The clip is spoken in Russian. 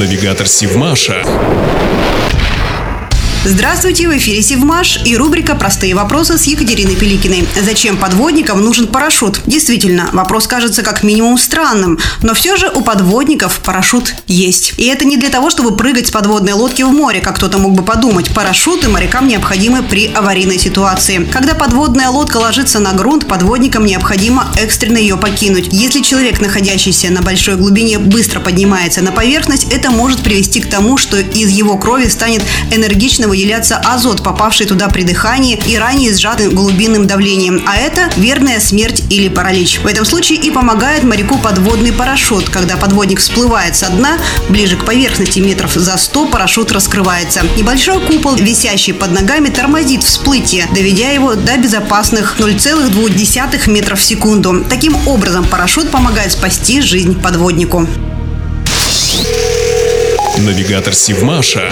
Навигатор Сивмаша. Здравствуйте, в эфире Севмаш и рубрика «Простые вопросы» с Екатериной Пеликиной. Зачем подводникам нужен парашют? Действительно, вопрос кажется как минимум странным, но все же у подводников парашют есть. И это не для того, чтобы прыгать с подводной лодки в море, как кто-то мог бы подумать. Парашюты морякам необходимы при аварийной ситуации. Когда подводная лодка ложится на грунт, подводникам необходимо экстренно ее покинуть. Если человек, находящийся на большой глубине, быстро поднимается на поверхность, это может привести к тому, что из его крови станет энергично выделяться азот, попавший туда при дыхании и ранее сжатым глубинным давлением. А это верная смерть или паралич. В этом случае и помогает моряку подводный парашют. Когда подводник всплывает со дна, ближе к поверхности метров за 100 парашют раскрывается. Небольшой купол, висящий под ногами, тормозит всплытие, доведя его до безопасных 0,2 метров в секунду. Таким образом, парашют помогает спасти жизнь подводнику. Навигатор Сивмаша.